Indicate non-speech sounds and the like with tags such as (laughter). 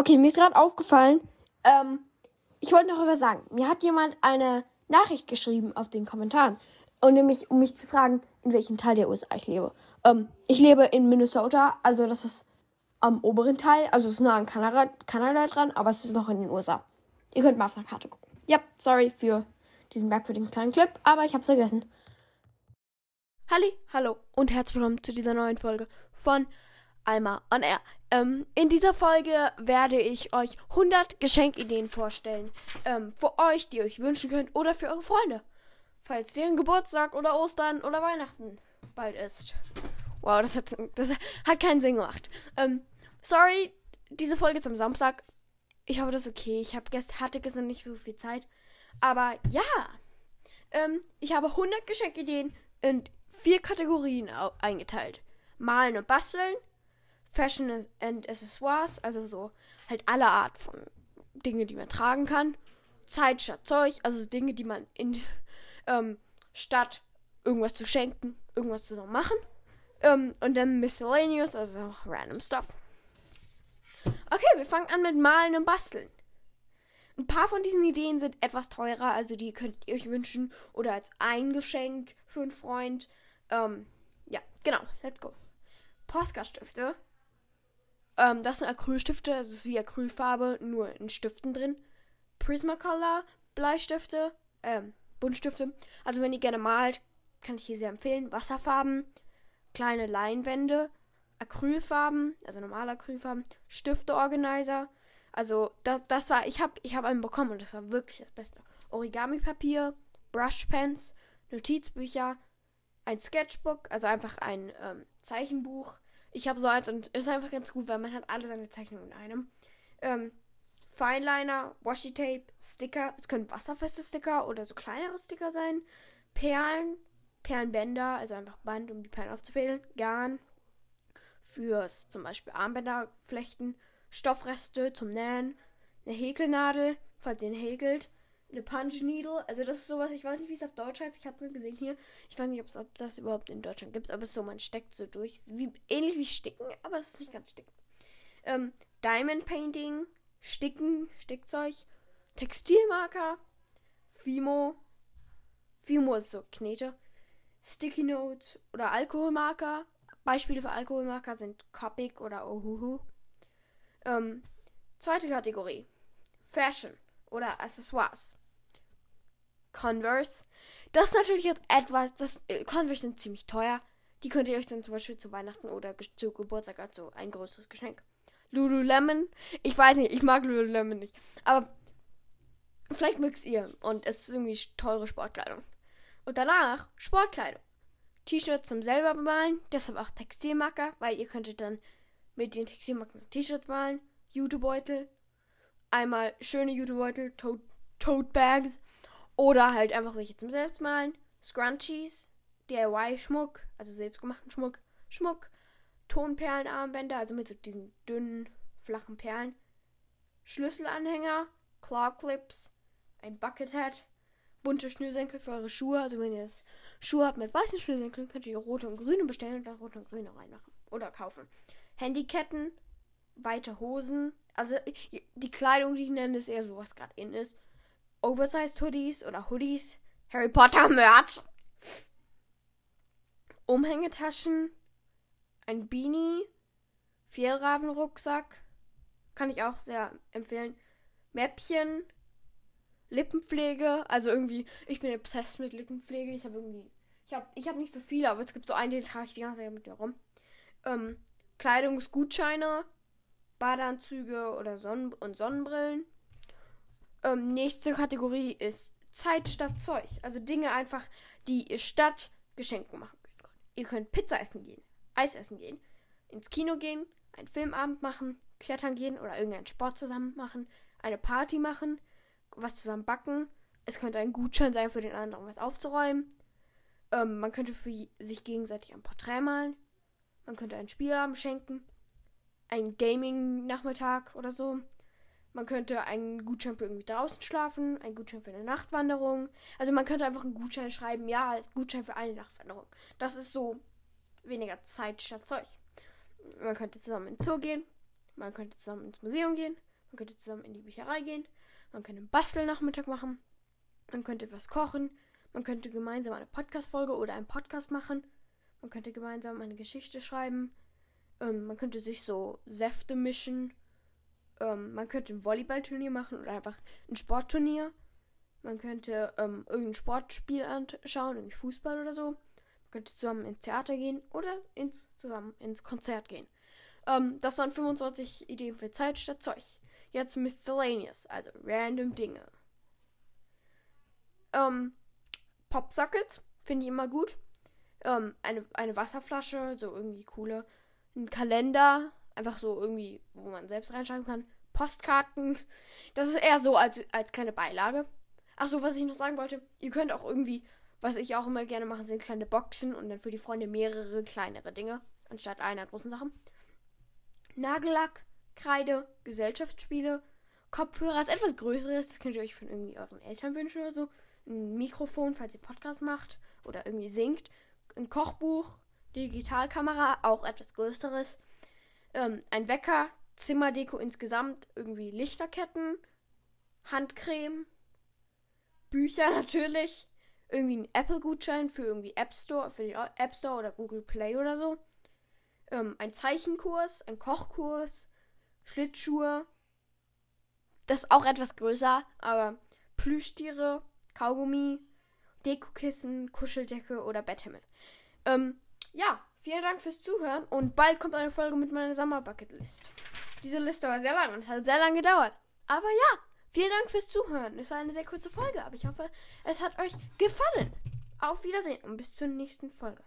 Okay, mir ist gerade aufgefallen, ähm, ich wollte noch was sagen. Mir hat jemand eine Nachricht geschrieben auf den Kommentaren. Und nämlich, um mich zu fragen, in welchem Teil der USA ich lebe. Ähm, ich lebe in Minnesota, also das ist am oberen Teil, also es ist nah an Kanada, Kanada dran, aber es ist noch in den USA. Ihr könnt mal auf der Karte gucken. Ja, sorry für diesen merkwürdigen kleinen Clip, aber ich hab's vergessen. Halli, hallo und herzlich willkommen zu dieser neuen Folge von Alma on Air. Ähm, in dieser Folge werde ich euch 100 Geschenkideen vorstellen. Ähm, für euch, die ihr euch wünschen könnt oder für eure Freunde. Falls deren Geburtstag oder Ostern oder Weihnachten bald ist. Wow, das hat, das hat keinen Sinn gemacht. Ähm, sorry, diese Folge ist am Samstag. Ich hoffe, das ist okay. Ich hab gest hatte gestern nicht so viel Zeit. Aber ja, ähm, ich habe 100 Geschenkideen in vier Kategorien eingeteilt. Malen und basteln, Fashion and Accessoires, also so halt alle Art von Dinge, die man tragen kann. Zeit statt Zeug, also Dinge, die man in ähm, statt irgendwas zu schenken, irgendwas zusammen machen. Ähm, und dann Miscellaneous, also random stuff. Okay, wir fangen an mit Malen und Basteln. Ein paar von diesen Ideen sind etwas teurer, also die könnt ihr euch wünschen oder als ein Geschenk für einen Freund. Ähm, ja, genau, let's go. Postkaststifte ähm, das sind Acrylstifte, also ist wie Acrylfarbe, nur in Stiften drin. Prismacolor, Bleistifte, ähm, Buntstifte. Also wenn ihr gerne malt, kann ich hier sehr empfehlen. Wasserfarben, kleine Leinwände, Acrylfarben, also normale Acrylfarben, Stifteorganizer. Also das, das war, ich habe ich hab einen bekommen und das war wirklich das Beste. Origami-Papier, Brushpens, Notizbücher, ein Sketchbook, also einfach ein ähm, Zeichenbuch, ich habe so eins und ist einfach ganz gut, weil man hat alle seine Zeichnungen in einem. Ähm, Fineliner, Washi Tape, Sticker. Es können wasserfeste Sticker oder so kleinere Sticker sein. Perlen, Perlenbänder, also einfach Band, um die Perlen aufzufädeln. Garn fürs zum Beispiel Armbänder flechten. Stoffreste zum Nähen. Eine Häkelnadel, falls ihr ihn häkelt eine Punch Needle. Also das ist sowas, ich weiß nicht, wie es auf Deutsch heißt. Ich habe es nur gesehen hier. Ich weiß nicht, ob das überhaupt in Deutschland gibt, aber es ist so, man steckt so durch. Wie, ähnlich wie Sticken, aber es ist nicht ganz Sticken. Ähm, Diamond Painting, Sticken, Stickzeug, Textilmarker, Fimo. Fimo ist so Knete. Sticky Notes oder Alkoholmarker. Beispiele für Alkoholmarker sind Copic oder Ohuhu. Ähm, zweite Kategorie. Fashion oder Accessoires. Converse. Das ist natürlich jetzt etwas, das äh, Converse sind ziemlich teuer. Die könnt ihr euch dann zum Beispiel zu Weihnachten oder zu Geburtstag als so ein größeres Geschenk. Lululemon. Ich weiß nicht, ich mag Lululemon nicht. Aber vielleicht mögt ihr. Und es ist irgendwie teure Sportkleidung. Und danach Sportkleidung. T-Shirts zum selber bemalen. Deshalb auch Textilmarker, weil ihr könntet dann mit den Textilmarken T-Shirts malen. Jutebeutel. Einmal schöne Jutebeutel, Tote, Tote Bags oder halt einfach welche zum Selbstmalen. Scrunchies, DIY-Schmuck, also selbstgemachten Schmuck. Schmuck, Tonperlenarmbänder, also mit so diesen dünnen, flachen Perlen. Schlüsselanhänger, Claw Clips, ein Buckethead, bunte Schnürsenkel für eure Schuhe. Also wenn ihr jetzt Schuhe habt mit weißen Schnürsenkeln, könnt ihr rote und grüne bestellen und dann rote und grüne reinmachen. Oder kaufen. Handyketten, weite Hosen. Also die Kleidung, die ich nenne, ist eher so, was gerade in ist. Oversized Hoodies oder Hoodies, Harry Potter Merch, Umhängetaschen, ein Beanie, Fjellravenrucksack, kann ich auch sehr empfehlen. Mäppchen, Lippenpflege, also irgendwie, ich bin obsessed mit Lippenpflege. Ich habe irgendwie, ich habe ich hab nicht so viele, aber es gibt so einen, den trage ich die ganze Zeit mit mir rum. Ähm, Kleidungsgutscheine, Badeanzüge oder Sonnen und Sonnenbrillen. Ähm, nächste Kategorie ist Zeit statt Zeug. Also Dinge einfach, die ihr statt Geschenken machen könnt. Ihr könnt Pizza essen gehen, Eis essen gehen, ins Kino gehen, einen Filmabend machen, klettern gehen oder irgendeinen Sport zusammen machen, eine Party machen, was zusammen backen. Es könnte ein Gutschein sein, für den anderen was aufzuräumen. Ähm, man könnte für sich gegenseitig ein Porträt malen. Man könnte einen Spielabend schenken. Ein Gaming-Nachmittag oder so. Man könnte einen Gutschein für irgendwie draußen schlafen, einen Gutschein für eine Nachtwanderung. Also man könnte einfach einen Gutschein schreiben, ja, Gutschein für eine Nachtwanderung. Das ist so weniger Zeit statt Zeug. Man könnte zusammen ins Zoo gehen, man könnte zusammen ins Museum gehen, Man könnte zusammen in die Bücherei gehen. Man könnte einen Bastelnachmittag machen. Man könnte was kochen. Man könnte gemeinsam eine Podcast-Folge oder einen Podcast machen. Man könnte gemeinsam eine Geschichte schreiben. Ähm, man könnte sich so Säfte mischen. Ähm, man könnte ein Volleyballturnier machen oder einfach ein Sportturnier. Man könnte ähm, irgendein Sportspiel anschauen, irgendwie Fußball oder so. Man könnte zusammen ins Theater gehen oder ins, zusammen ins Konzert gehen. Ähm, das waren 25 Ideen für Zeit statt Zeug. Jetzt Miscellaneous, also random Dinge. Ähm, Popsockets finde ich immer gut. Ähm, eine, eine Wasserflasche, so irgendwie coole. Ein Kalender, einfach so irgendwie, wo man selbst reinschreiben kann. Postkarten. Das ist eher so als, als kleine Beilage. Ach so, was ich noch sagen wollte, ihr könnt auch irgendwie, was ich auch immer gerne mache, sind kleine Boxen und dann für die Freunde mehrere kleinere Dinge, anstatt einer großen Sache. Nagellack, Kreide, Gesellschaftsspiele, Kopfhörer ist etwas größeres, das könnt ihr euch von irgendwie euren Eltern wünschen oder so. Ein Mikrofon, falls ihr Podcast macht oder irgendwie singt. Ein Kochbuch, Digitalkamera, auch etwas größeres. Ähm, ein Wecker, Zimmerdeko insgesamt, irgendwie Lichterketten, Handcreme, Bücher (laughs) natürlich, irgendwie ein Apple-Gutschein für irgendwie App Store, für die App Store oder Google Play oder so. Ähm, ein Zeichenkurs, ein Kochkurs, Schlittschuhe. Das ist auch etwas größer, aber Plüschtiere, Kaugummi, Dekokissen, Kuscheldecke oder Betthimmel. Ähm, ja, vielen Dank fürs Zuhören und bald kommt eine Folge mit meiner Sommerbucketlist. Diese Liste war sehr lang und es hat sehr lange gedauert. Aber ja, vielen Dank fürs Zuhören. Es war eine sehr kurze Folge, aber ich hoffe, es hat euch gefallen. Auf Wiedersehen und bis zur nächsten Folge.